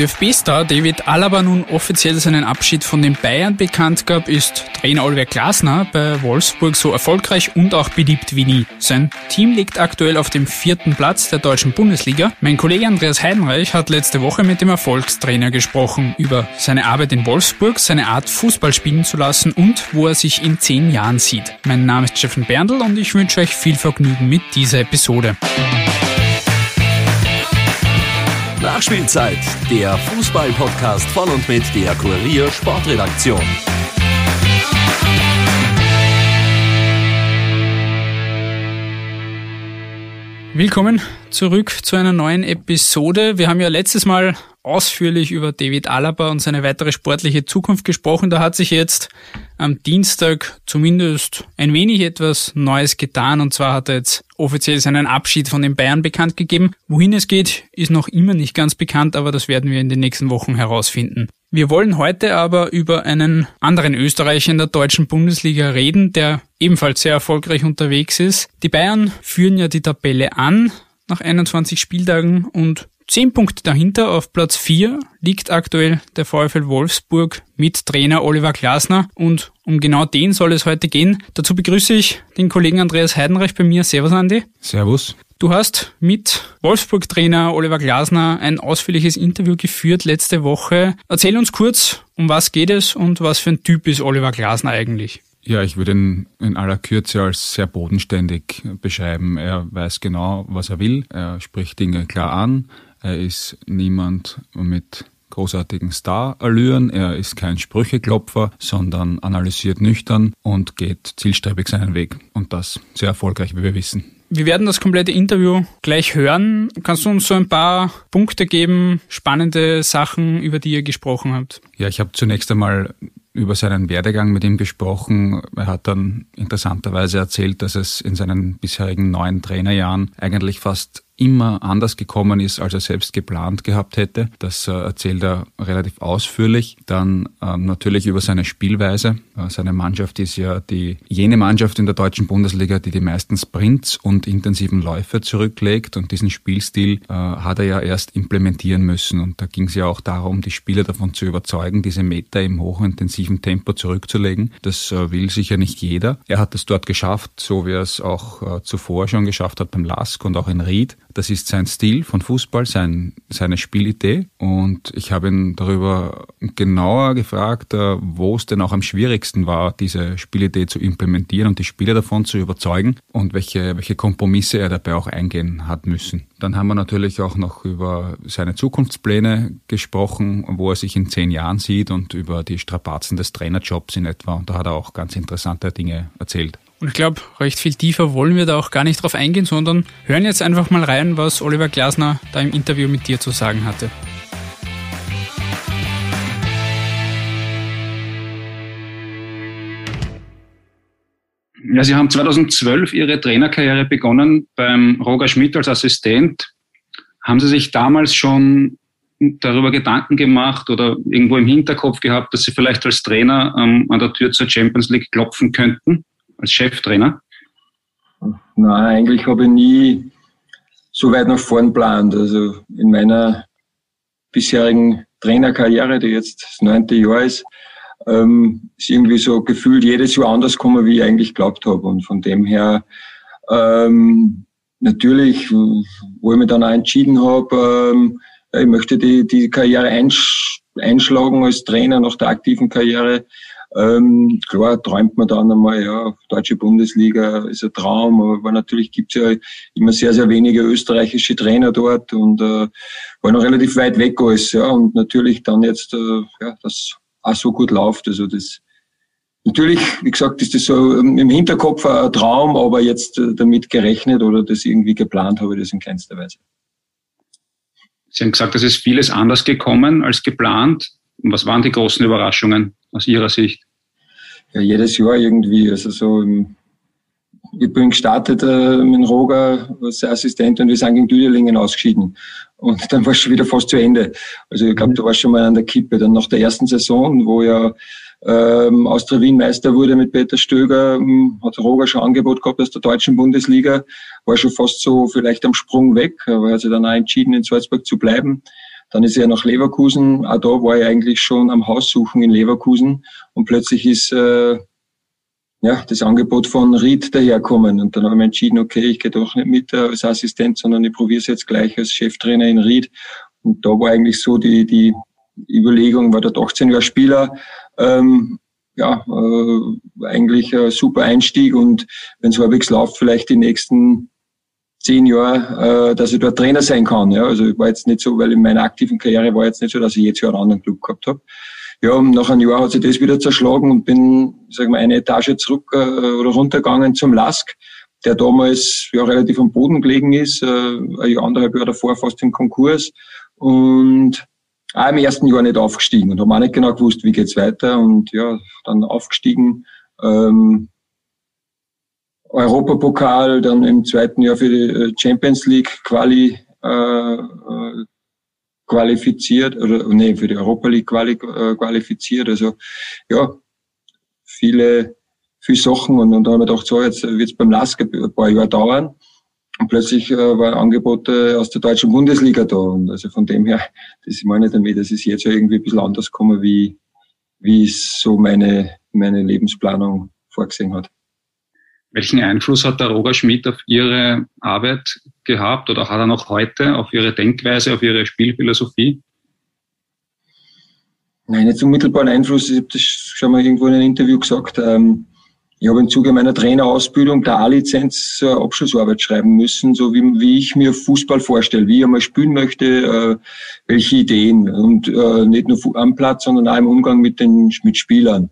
Während ÖFB-Star David Alaba nun offiziell seinen Abschied von den Bayern bekannt gab, ist Trainer Oliver Glasner bei Wolfsburg so erfolgreich und auch beliebt wie nie. Sein Team liegt aktuell auf dem vierten Platz der deutschen Bundesliga. Mein Kollege Andreas Heidenreich hat letzte Woche mit dem Erfolgstrainer gesprochen über seine Arbeit in Wolfsburg, seine Art Fußball spielen zu lassen und wo er sich in zehn Jahren sieht. Mein Name ist Steffen Berndl und ich wünsche euch viel Vergnügen mit dieser Episode. Nachspielzeit, der Fußball-Podcast von und mit der Kurier Sportredaktion. Willkommen zurück zu einer neuen Episode. Wir haben ja letztes Mal ausführlich über David Alaba und seine weitere sportliche Zukunft gesprochen. Da hat sich jetzt am Dienstag zumindest ein wenig etwas Neues getan. Und zwar hat er jetzt offiziell seinen Abschied von den Bayern bekannt gegeben. Wohin es geht, ist noch immer nicht ganz bekannt, aber das werden wir in den nächsten Wochen herausfinden. Wir wollen heute aber über einen anderen Österreicher in der deutschen Bundesliga reden, der ebenfalls sehr erfolgreich unterwegs ist. Die Bayern führen ja die Tabelle an nach 21 Spieltagen und Zehn Punkte dahinter auf Platz 4 liegt aktuell der VfL Wolfsburg mit Trainer Oliver Glasner und um genau den soll es heute gehen. Dazu begrüße ich den Kollegen Andreas Heidenreich bei mir. Servus Andi. Servus. Du hast mit Wolfsburg-Trainer Oliver Glasner ein ausführliches Interview geführt letzte Woche. Erzähl uns kurz, um was geht es und was für ein Typ ist Oliver Glasner eigentlich? Ja, ich würde ihn in aller Kürze als sehr bodenständig beschreiben. Er weiß genau, was er will. Er spricht Dinge klar an. Er ist niemand mit großartigen Star-Allüren. Er ist kein Sprücheklopfer, sondern analysiert nüchtern und geht zielstrebig seinen Weg. Und das sehr erfolgreich, wie wir wissen. Wir werden das komplette Interview gleich hören. Kannst du uns so ein paar Punkte geben, spannende Sachen, über die ihr gesprochen habt? Ja, ich habe zunächst einmal über seinen Werdegang mit ihm gesprochen. Er hat dann interessanterweise erzählt, dass es in seinen bisherigen neun Trainerjahren eigentlich fast immer anders gekommen ist, als er selbst geplant gehabt hätte. Das äh, erzählt er relativ ausführlich. Dann ähm, natürlich über seine Spielweise. Äh, seine Mannschaft ist ja die jene Mannschaft in der deutschen Bundesliga, die die meisten Sprints und intensiven Läufe zurücklegt. Und diesen Spielstil äh, hat er ja erst implementieren müssen. Und da ging es ja auch darum, die Spieler davon zu überzeugen, diese Meter im hochintensiven Tempo zurückzulegen. Das äh, will sicher nicht jeder. Er hat es dort geschafft, so wie er es auch äh, zuvor schon geschafft hat beim Lask und auch in Ried. Das ist sein Stil von Fußball, sein, seine Spielidee. Und ich habe ihn darüber genauer gefragt, äh, wo es denn auch am schwierigsten war, diese Spielidee zu implementieren und die Spieler davon zu überzeugen und welche, welche Kompromisse er dabei auch eingehen hat müssen. Dann haben wir natürlich auch noch über seine Zukunftspläne gesprochen, wo er sich in zehn Jahren sieht und über die Strapazen des Trainerjobs in etwa. Und da hat er auch ganz interessante Dinge erzählt. Und ich glaube, recht viel tiefer wollen wir da auch gar nicht drauf eingehen, sondern hören jetzt einfach mal rein, was Oliver Glasner da im Interview mit dir zu sagen hatte. Ja, Sie haben 2012 Ihre Trainerkarriere begonnen beim Roger Schmidt als Assistent. Haben Sie sich damals schon darüber Gedanken gemacht oder irgendwo im Hinterkopf gehabt, dass Sie vielleicht als Trainer ähm, an der Tür zur Champions League klopfen könnten? Als Cheftrainer? Nein, eigentlich habe ich nie so weit nach vorn geplant. Also in meiner bisherigen Trainerkarriere, die jetzt das neunte Jahr ist, ähm, ist irgendwie so gefühlt jedes Jahr anders gekommen, wie ich eigentlich geglaubt habe. Und von dem her, ähm, natürlich, wo ich mich dann auch entschieden habe, ähm, ich möchte die, die Karriere einsch einschlagen als Trainer nach der aktiven Karriere, ähm, klar träumt man dann einmal, ja, deutsche Bundesliga ist ein Traum, aber natürlich gibt's ja immer sehr, sehr wenige österreichische Trainer dort und äh, war noch relativ weit weg alles, ja, und natürlich dann jetzt, äh, ja, das auch so gut läuft, also das Natürlich, wie gesagt, ist das so ähm, im Hinterkopf ein Traum, aber jetzt äh, damit gerechnet oder das irgendwie geplant habe ich das in keinster Weise. Sie haben gesagt, es ist vieles anders gekommen als geplant. Was waren die großen Überraschungen aus Ihrer Sicht? Ja, jedes Jahr irgendwie. Also so, ich bin gestartet äh, mit Roger als Assistent und wir sind gegen Düdelingen ausgeschieden. Und dann war es schon wieder fast zu Ende. Also ich glaube, mhm. da war schon mal an der Kippe. Dann nach der ersten Saison, wo ja ähm, Austria Wien Meister wurde mit Peter Stöger, ähm, hat Roger schon Angebot gehabt aus der deutschen Bundesliga, war schon fast so vielleicht am Sprung weg, aber er hat sich dann auch entschieden, in Salzburg zu bleiben. Dann ist er nach Leverkusen, auch da war er eigentlich schon am Haus suchen in Leverkusen und plötzlich ist äh, ja, das Angebot von Ried daherkommen. Und dann haben wir entschieden, okay, ich gehe doch nicht mit als Assistent, sondern ich probiere es jetzt gleich als Cheftrainer in Ried. Und da war eigentlich so die, die Überlegung, war dort 18 Jahre Spieler, ähm, ja, äh, eigentlich ein super Einstieg und wenn es halbwegs läuft, vielleicht die nächsten zehn Jahre, äh, dass ich dort Trainer sein kann. Ja, also ich war jetzt nicht so, weil in meiner aktiven Karriere war jetzt nicht so, dass ich jetzt Jahr einen anderen Club gehabt habe. Ja, und nach einem Jahr hat sich das wieder zerschlagen und bin, sag mal, eine Etage zurück äh, oder runtergegangen zum Lask, der damals ja relativ am Boden gelegen ist, äh, ein Jahr, anderthalb Jahre davor fast im Konkurs und auch im ersten Jahr nicht aufgestiegen und haben auch nicht genau gewusst, wie geht's weiter und ja, dann aufgestiegen, ähm, Europapokal, dann im zweiten Jahr für die äh, Champions League Quali äh, äh, qualifiziert oder nee, für die Europa League quali, äh, qualifiziert. Also ja, viele, viele Sachen und, und dann haben wir gedacht, so jetzt wird es beim LASK ein paar Jahre dauern. Und plötzlich äh, war Angebote aus der deutschen Bundesliga da. Und also von dem her, das meine ich damit, das ist jetzt irgendwie ein bisschen anders gekommen, wie, wie es so meine, meine Lebensplanung vorgesehen hat. Welchen Einfluss hat der Roger Schmidt auf Ihre Arbeit gehabt oder hat er noch heute auf Ihre Denkweise, auf Ihre Spielphilosophie? Nein, nicht unmittelbaren Einfluss. Ich habe das schon mal irgendwo in einem Interview gesagt. Ähm, ich habe im Zuge meiner Trainerausbildung der A-Lizenz Abschlussarbeit schreiben müssen, so wie, wie ich mir Fußball vorstelle, wie ich einmal spielen möchte, äh, welche Ideen und äh, nicht nur am Platz, sondern auch im Umgang mit den mit Spielern.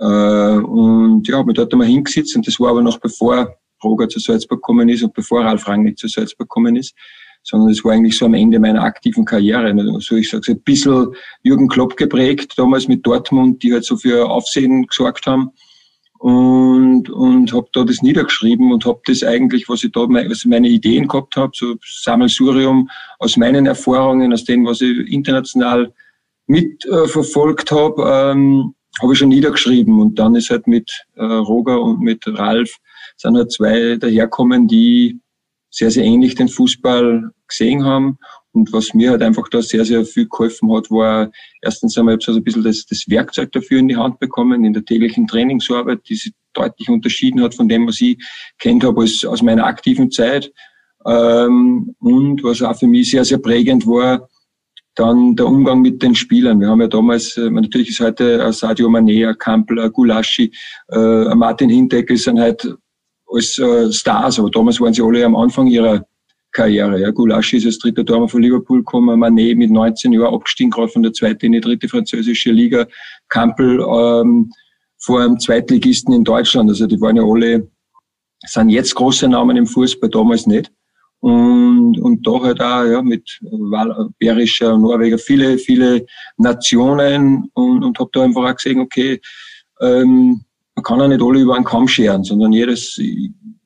Äh, und ja, habe mich dort einmal hingesetzt und das war aber noch bevor Roger zu Salzburg gekommen ist und bevor Ralf Rangnick zu Salzburg gekommen ist, sondern es war eigentlich so am Ende meiner aktiven Karriere. Also ich sage ein bisschen Jürgen Klopp geprägt, damals mit Dortmund, die halt so für Aufsehen gesorgt haben und, und habe da das niedergeschrieben und habe das eigentlich, was ich da was meine Ideen gehabt habe, so Sammelsurium aus meinen Erfahrungen, aus dem, was ich international mitverfolgt äh, habe, ähm, habe ich schon niedergeschrieben und dann ist halt mit äh, Roger und mit Ralf sind halt zwei daherkommen, die sehr, sehr ähnlich den Fußball gesehen haben. Und was mir halt einfach da sehr, sehr viel geholfen hat, war erstens einmal, ich habe so ein bisschen das, das Werkzeug dafür in die Hand bekommen, in der täglichen Trainingsarbeit, die sich deutlich unterschieden hat von dem, was ich kennt habe aus, aus meiner aktiven Zeit. Ähm, und was auch für mich sehr, sehr prägend war, dann der Umgang mit den Spielern. Wir haben ja damals, äh, natürlich ist heute ein Sadio Mané, ein Gulaschi, äh, Martin Hindeckel sind halt als äh, Stars, aber damals waren sie alle am Anfang ihrer Karriere. Ja, Gulaschi ist als dritter Tormann von Liverpool gekommen, Mané mit 19 Jahren abgestiegen, gerade von der zweiten in die dritte französische Liga, Kampel ähm, vor einem Zweitligisten in Deutschland. Also die waren ja alle, sind jetzt große Namen im Fußball, damals nicht. Und, und da halt auch ja, mit Bärischer, Norweger, viele, viele Nationen und, und habe da einfach auch gesehen, okay, ähm, man kann ja nicht alle über einen Kamm scheren, sondern jedes,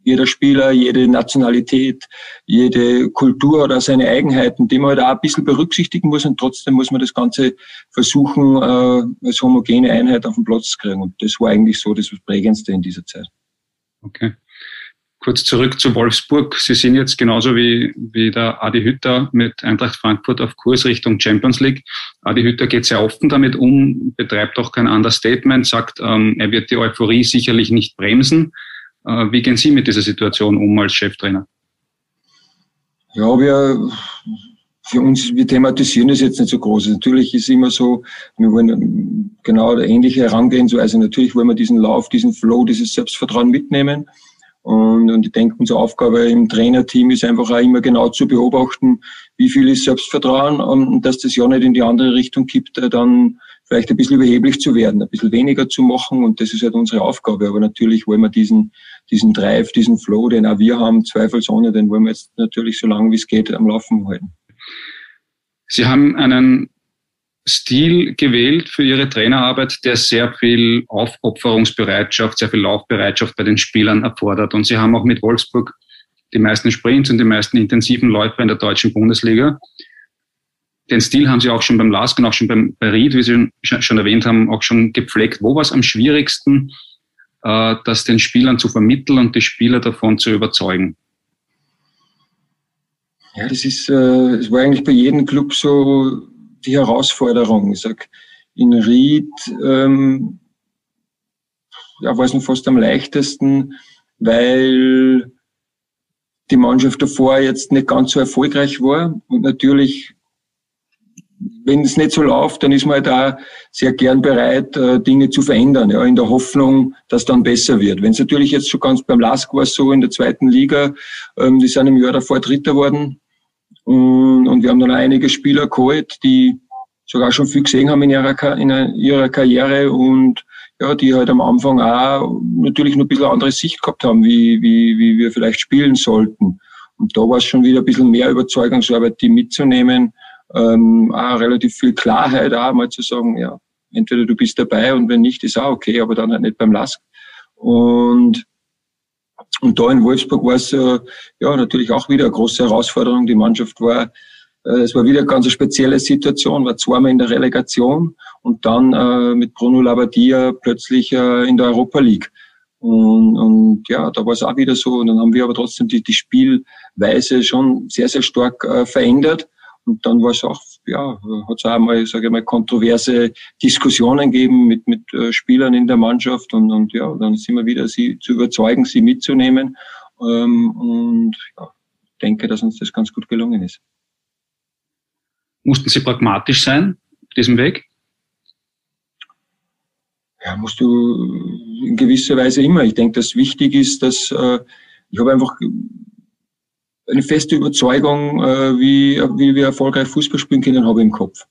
jeder Spieler, jede Nationalität, jede Kultur oder seine Eigenheiten, die man halt auch ein bisschen berücksichtigen muss und trotzdem muss man das Ganze versuchen, äh, als homogene Einheit auf den Platz zu kriegen. Und das war eigentlich so das Prägendste in dieser Zeit. Okay. Kurz zurück zu Wolfsburg. Sie sind jetzt genauso wie, wie der Adi Hütter mit Eintracht Frankfurt auf Kurs Richtung Champions League. Adi Hütter geht sehr offen damit um, betreibt auch kein Understatement, sagt, ähm, er wird die Euphorie sicherlich nicht bremsen. Äh, wie gehen Sie mit dieser Situation um als Cheftrainer? Ja, wir, für uns, wir thematisieren das jetzt nicht so groß. Natürlich ist immer so, wir wollen genau eine ähnliche Herangehensweise. Natürlich wollen wir diesen Lauf, diesen Flow, dieses Selbstvertrauen mitnehmen. Und, und ich denke, unsere Aufgabe im Trainerteam ist einfach auch immer genau zu beobachten, wie viel ist Selbstvertrauen und dass das ja nicht in die andere Richtung kippt, äh, dann vielleicht ein bisschen überheblich zu werden, ein bisschen weniger zu machen und das ist halt unsere Aufgabe. Aber natürlich wollen wir diesen, diesen Drive, diesen Flow, den auch wir haben, zweifelsohne, den wollen wir jetzt natürlich so lange wie es geht am Laufen halten. Sie haben einen Stil gewählt für ihre Trainerarbeit, der sehr viel Aufopferungsbereitschaft, sehr viel Laufbereitschaft bei den Spielern erfordert. Und sie haben auch mit Wolfsburg die meisten Sprints und die meisten intensiven Läufer in der deutschen Bundesliga. den Stil haben Sie auch schon beim Lask und auch schon beim, bei Ried, wie Sie schon, schon erwähnt haben, auch schon gepflegt. Wo war es am schwierigsten, äh, das den Spielern zu vermitteln und die Spieler davon zu überzeugen? Ja, das ist, äh, es war eigentlich bei jedem Club so die Herausforderung. Ich sag, in Ried ähm, ja, war es noch fast am leichtesten, weil die Mannschaft davor jetzt nicht ganz so erfolgreich war und natürlich wenn es nicht so läuft, dann ist man halt auch sehr gern bereit, äh, Dinge zu verändern, ja, in der Hoffnung, dass dann besser wird. Wenn es natürlich jetzt schon ganz beim Lask war so in der zweiten Liga, ähm, die sind im Jahr davor Dritter worden und, und wir haben dann einige Spieler geholt, die sogar schon viel gesehen haben in ihrer, in ihrer Karriere und ja, die halt am Anfang auch natürlich noch ein bisschen andere Sicht gehabt haben, wie, wie, wie wir vielleicht spielen sollten. Und da war es schon wieder ein bisschen mehr Überzeugungsarbeit, die mitzunehmen. Ähm, auch relativ viel Klarheit, auch mal zu sagen, ja, entweder du bist dabei und wenn nicht, ist auch okay, aber dann halt nicht beim Lask. Und, und da in Wolfsburg war es äh, ja natürlich auch wieder eine große Herausforderung. Die Mannschaft war äh, es war wieder eine ganz spezielle Situation, war zweimal in der Relegation und dann äh, mit Bruno Labbadia plötzlich äh, in der Europa League. Und, und ja, da war es auch wieder so. Und dann haben wir aber trotzdem die, die Spielweise schon sehr, sehr stark äh, verändert. Und dann war es auch, ja, hat es auch mal, sage ich mal, kontroverse Diskussionen gegeben mit, mit äh, Spielern in der Mannschaft. Und, und ja, dann sind wir wieder, sie zu überzeugen, sie mitzunehmen. Ähm, und ja, denke, dass uns das ganz gut gelungen ist. Mussten Sie pragmatisch sein auf diesem Weg? Ja, musst du in gewisser Weise immer. Ich denke, dass wichtig ist, dass äh, ich habe einfach eine feste Überzeugung, äh, wie, wie wir erfolgreich Fußball spielen können, habe ich im Kopf.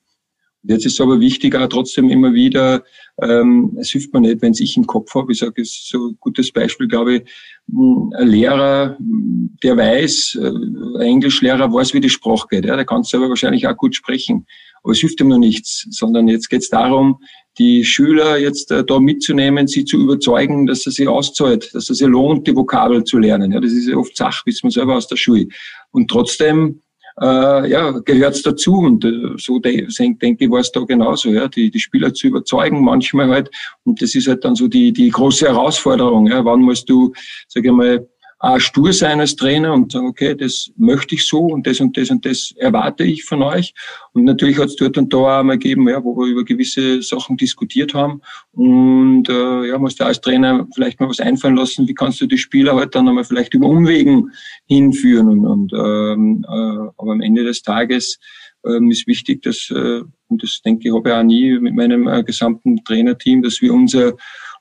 Jetzt ist es aber wichtig, auch trotzdem immer wieder, ähm, es hilft mir nicht, wenn ich im Kopf habe. Ich sage, es ist so ein gutes Beispiel, glaube ich, ein Lehrer, der weiß, äh, ein Englischlehrer weiß, wie die Sprache geht. Ja, der kann selber wahrscheinlich auch gut sprechen. Aber es hilft ihm noch nichts, sondern jetzt geht es darum, die Schüler jetzt äh, da mitzunehmen, sie zu überzeugen, dass es sich auszahlt, dass es sich lohnt, die Vokabel zu lernen. Ja, das ist ja oft Sache, wissen wir selber aus der Schule. Und trotzdem äh, ja, gehört's dazu. Und äh, so de denke ich, war es da genauso, ja, die, die Spieler zu überzeugen, manchmal halt. Und das ist halt dann so die, die große Herausforderung. Ja. Wann musst du, sag ich mal, auch stur sein als Trainer und sagen, okay, das möchte ich so und das und das und das erwarte ich von euch. Und natürlich hat es dort und da auch mal gegeben, ja, wo wir über gewisse Sachen diskutiert haben. Und äh, ja, musst du als Trainer vielleicht mal was einfallen lassen, wie kannst du die Spieler halt dann einmal vielleicht über Umwegen hinführen. Und, und ähm, äh, aber am Ende des Tages ähm, ist wichtig, dass, äh, und das denke ich, habe ich auch nie mit meinem äh, gesamten Trainerteam, dass wir unser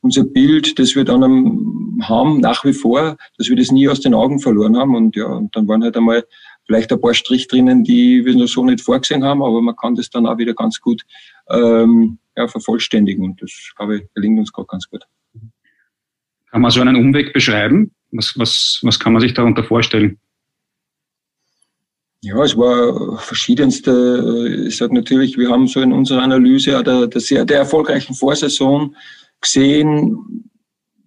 unser Bild, das wir dann haben, nach wie vor, dass wir das nie aus den Augen verloren haben. Und ja, und dann waren halt einmal vielleicht ein paar Strich drinnen, die wir noch so nicht vorgesehen haben, aber man kann das dann auch wieder ganz gut ähm, ja, vervollständigen. Und das, glaube ich, gelingt uns gerade ganz gut. Kann man so einen Umweg beschreiben? Was, was, was kann man sich darunter vorstellen? Ja, es war verschiedenste. Ich sage natürlich, wir haben so in unserer Analyse der, der sehr der erfolgreichen Vorsaison gesehen,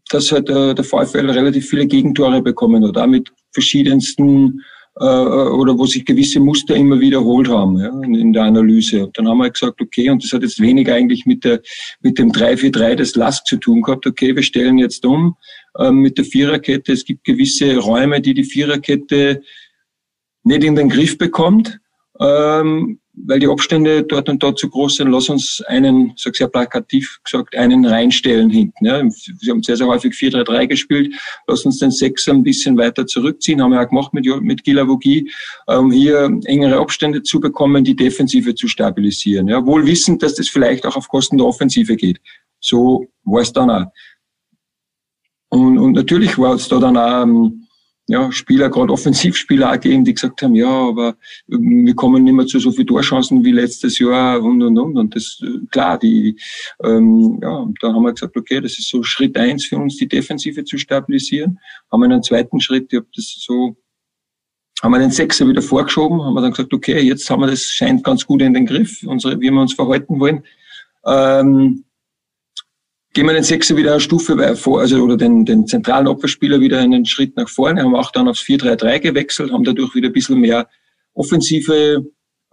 dass halt äh, der VfL relativ viele Gegentore bekommen hat, auch mit verschiedensten äh, oder wo sich gewisse Muster immer wiederholt haben ja, in, in der Analyse. Und dann haben wir gesagt, okay, und das hat jetzt weniger eigentlich mit der mit dem 3-4-3 des Last zu tun gehabt. Okay, wir stellen jetzt um äh, mit der Viererkette. Es gibt gewisse Räume, die die Viererkette nicht in den Griff bekommt. Ähm, weil die Abstände dort und dort zu groß sind, lass uns einen, sag sehr plakativ gesagt, einen reinstellen hinten. Ja. Sie haben sehr, sehr häufig 4-3-3 gespielt, lass uns den Sechser ein bisschen weiter zurückziehen, haben wir auch gemacht mit, mit Gilavogi, um hier engere Abstände zu bekommen, die Defensive zu stabilisieren. Ja. Wohl wissend, dass das vielleicht auch auf Kosten der Offensive geht. So war es dann auch. Und, und natürlich war es da dann auch, ähm, ja, Spieler, gerade Offensivspieler auch gegeben, die gesagt haben, ja, aber wir kommen nicht mehr zu so viel Torchancen wie letztes Jahr und und und. Und das klar, die ähm, ja, da haben wir gesagt, okay, das ist so Schritt eins für uns, die Defensive zu stabilisieren. Haben wir einen zweiten Schritt, ich habe das so haben wir den Sechser wieder vorgeschoben, haben wir dann gesagt, okay, jetzt haben wir das scheint ganz gut in den Griff, unsere, wie wir uns verhalten wollen. Ähm, gehen wir den Sechser wieder eine Stufe vor, also oder den, den zentralen Opferspieler wieder einen Schritt nach vorne, haben auch dann aufs 4-3-3 gewechselt, haben dadurch wieder ein bisschen mehr offensive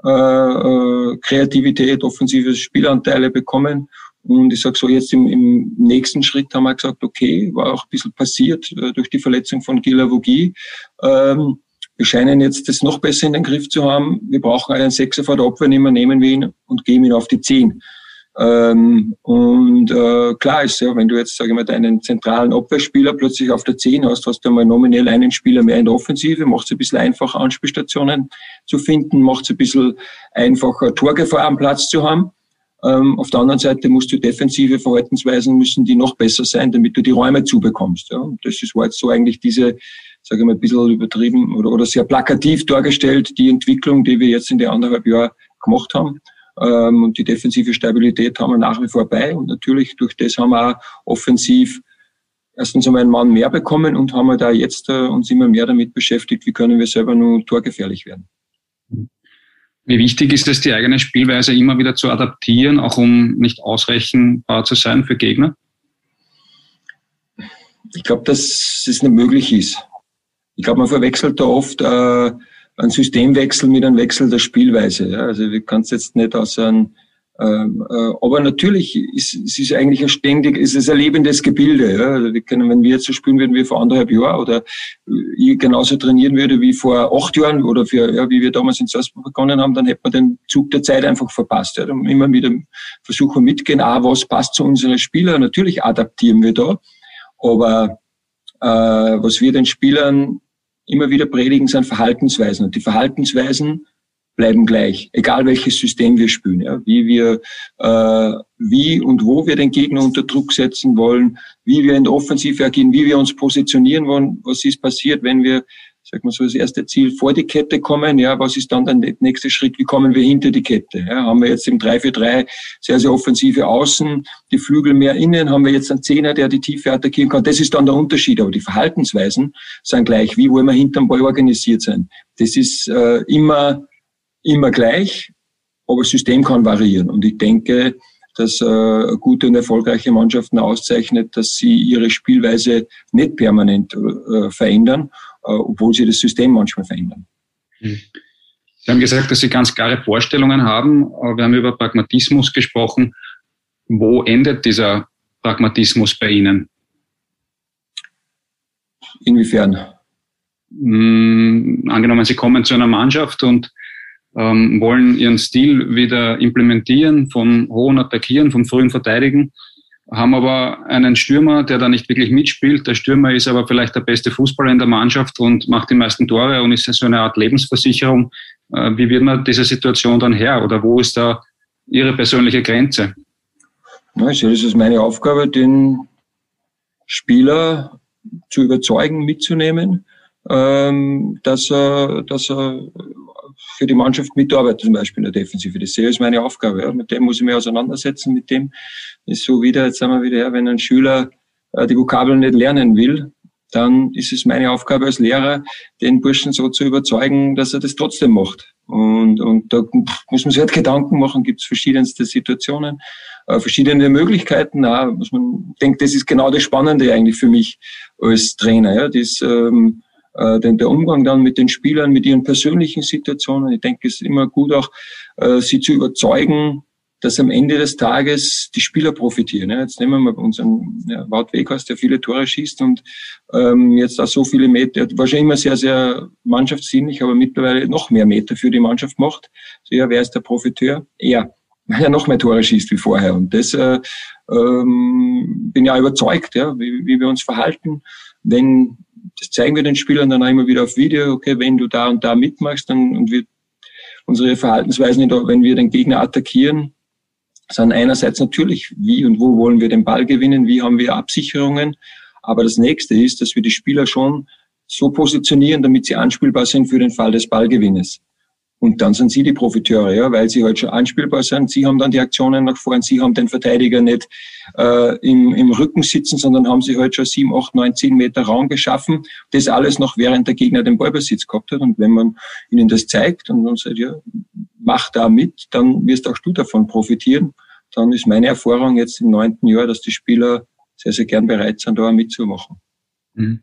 äh, äh, Kreativität, offensive Spielanteile bekommen. Und ich sage so, jetzt im, im nächsten Schritt haben wir gesagt, okay, war auch ein bisschen passiert äh, durch die Verletzung von Gilavogi. Ähm, wir scheinen jetzt das noch besser in den Griff zu haben. Wir brauchen einen Sechser vor der Abwehrnehmer, nehmen wir ihn und geben ihn auf die Zehn. Ähm, und äh, klar ist ja, wenn du jetzt, sage ich mal, deinen zentralen Abwehrspieler plötzlich auf der 10 hast, hast du mal nominell einen Spieler mehr in der Offensive, macht es ein bisschen einfacher, Anspielstationen zu finden, macht es ein bisschen einfacher, Torgefahr am Platz zu haben. Ähm, auf der anderen Seite musst du defensive Verhaltensweisen müssen die noch besser sein, damit du die Räume zubekommst. Ja. Und das ist war jetzt so eigentlich diese, sage ich mal, ein bisschen übertrieben oder, oder sehr plakativ dargestellt, die Entwicklung, die wir jetzt in den anderthalb Jahren gemacht haben. Ähm, und die defensive Stabilität haben wir nach wie vor bei. Und natürlich durch das haben wir auch offensiv erstens einmal einen Mann mehr bekommen und haben wir da jetzt äh, uns immer mehr damit beschäftigt, wie können wir selber nur torgefährlich werden. Wie wichtig ist es, die eigene Spielweise immer wieder zu adaptieren, auch um nicht ausrechenbar zu sein für Gegner? Ich glaube, dass es nicht möglich ist. Ich glaube, man verwechselt da oft äh, ein Systemwechsel mit einem Wechsel der Spielweise. Ja. Also du kannst jetzt nicht aus einem ähm, äh, aber natürlich ist es ist eigentlich ein ständig, ist es ein lebendes Gebilde. Ja. Also wir können, wenn wir jetzt so spielen würden wie vor anderthalb Jahren oder ich genauso trainieren würde wie vor acht Jahren oder für, ja, wie wir damals in Salzburg begonnen haben, dann hätte man den Zug der Zeit einfach verpasst. Ja. Dann immer wieder versuchen mitgehen, ah, was passt zu unseren Spielern. Natürlich adaptieren wir da, aber äh, was wir den Spielern immer wieder predigen, sind Verhaltensweisen. Und die Verhaltensweisen bleiben gleich, egal welches System wir spielen. Ja. Wie wir, äh, wie und wo wir den Gegner unter Druck setzen wollen, wie wir in der Offensive agieren, wie wir uns positionieren wollen, was ist passiert, wenn wir sag mal so, das erste Ziel vor die Kette kommen. Ja, was ist dann der nächste Schritt? Wie kommen wir hinter die Kette? Ja, haben wir jetzt im 3-4-3 sehr, sehr offensive Außen, die Flügel mehr innen, haben wir jetzt einen Zehner, der die Tiefe attackieren kann. Das ist dann der Unterschied. Aber die Verhaltensweisen sind gleich. Wie wollen wir hinterm Ball organisiert sein? Das ist äh, immer, immer gleich, aber das System kann variieren. Und ich denke, dass äh, gute und erfolgreiche Mannschaften auszeichnet, dass sie ihre Spielweise nicht permanent äh, verändern obwohl sie das System manchmal verändern. Hm. Sie haben gesagt, dass Sie ganz klare Vorstellungen haben. Wir haben über Pragmatismus gesprochen. Wo endet dieser Pragmatismus bei Ihnen? Inwiefern? Hm, angenommen, Sie kommen zu einer Mannschaft und ähm, wollen Ihren Stil wieder implementieren, vom hohen Attackieren, vom frühen Verteidigen haben aber einen Stürmer, der da nicht wirklich mitspielt. Der Stürmer ist aber vielleicht der beste Fußballer in der Mannschaft und macht die meisten Tore und ist so eine Art Lebensversicherung. Äh, wie wird man diese Situation dann her oder wo ist da Ihre persönliche Grenze? Ja, ich sehe das ist meine Aufgabe, den Spieler zu überzeugen, mitzunehmen, ähm, dass er, dass er für die Mannschaft mitarbeitet, zum Beispiel in der Defensive. Das sehe ich als meine Aufgabe. Ja. Mit dem muss ich mich auseinandersetzen, mit dem ist so wieder, jetzt sagen wir wieder, ja, wenn ein Schüler äh, die Vokabeln nicht lernen will, dann ist es meine Aufgabe als Lehrer, den Burschen so zu überzeugen, dass er das trotzdem macht. Und, und da muss man sich halt Gedanken machen, gibt es verschiedenste Situationen, äh, verschiedene Möglichkeiten. Auch, muss man denkt, das ist genau das Spannende eigentlich für mich als Trainer. Ja, das, ähm, äh, denn der Umgang dann mit den Spielern, mit ihren persönlichen Situationen. Ich denke, es ist immer gut auch, äh, sie zu überzeugen, dass am Ende des Tages die Spieler profitieren. Ja, jetzt nehmen wir mal unseren ja, Wout Weghorst, der viele Tore schießt und ähm, jetzt auch so viele Meter, war schon immer sehr, sehr mannschaftsdienlich, aber mittlerweile noch mehr Meter für die Mannschaft macht. So, ja, wer ist der Profiteur? Er, weil er noch mehr Tore schießt wie vorher. Und das äh, ähm, bin ja überzeugt, ja, wie, wie wir uns verhalten. Wenn, das zeigen wir den Spielern dann auch immer wieder auf Video, okay, wenn du da und da mitmachst, dann und wir unsere Verhaltensweisen, wenn wir den Gegner attackieren, sind einerseits natürlich, wie und wo wollen wir den Ball gewinnen, wie haben wir Absicherungen. Aber das nächste ist, dass wir die Spieler schon so positionieren, damit sie anspielbar sind für den Fall des Ballgewinnes. Und dann sind sie die Profiteure, ja, weil sie halt schon anspielbar sind. Sie haben dann die Aktionen nach vorn. Sie haben den Verteidiger nicht äh, im, im Rücken sitzen, sondern haben sie halt schon sieben, acht, neun, zehn Meter Raum geschaffen. Das alles noch während der Gegner den Ballbesitz gehabt hat. Und wenn man ihnen das zeigt und dann sagt, ja, mach da mit, dann wirst auch du davon profitieren. Dann ist meine Erfahrung jetzt im neunten Jahr, dass die Spieler sehr, sehr gern bereit sind, da mitzumachen. Mhm.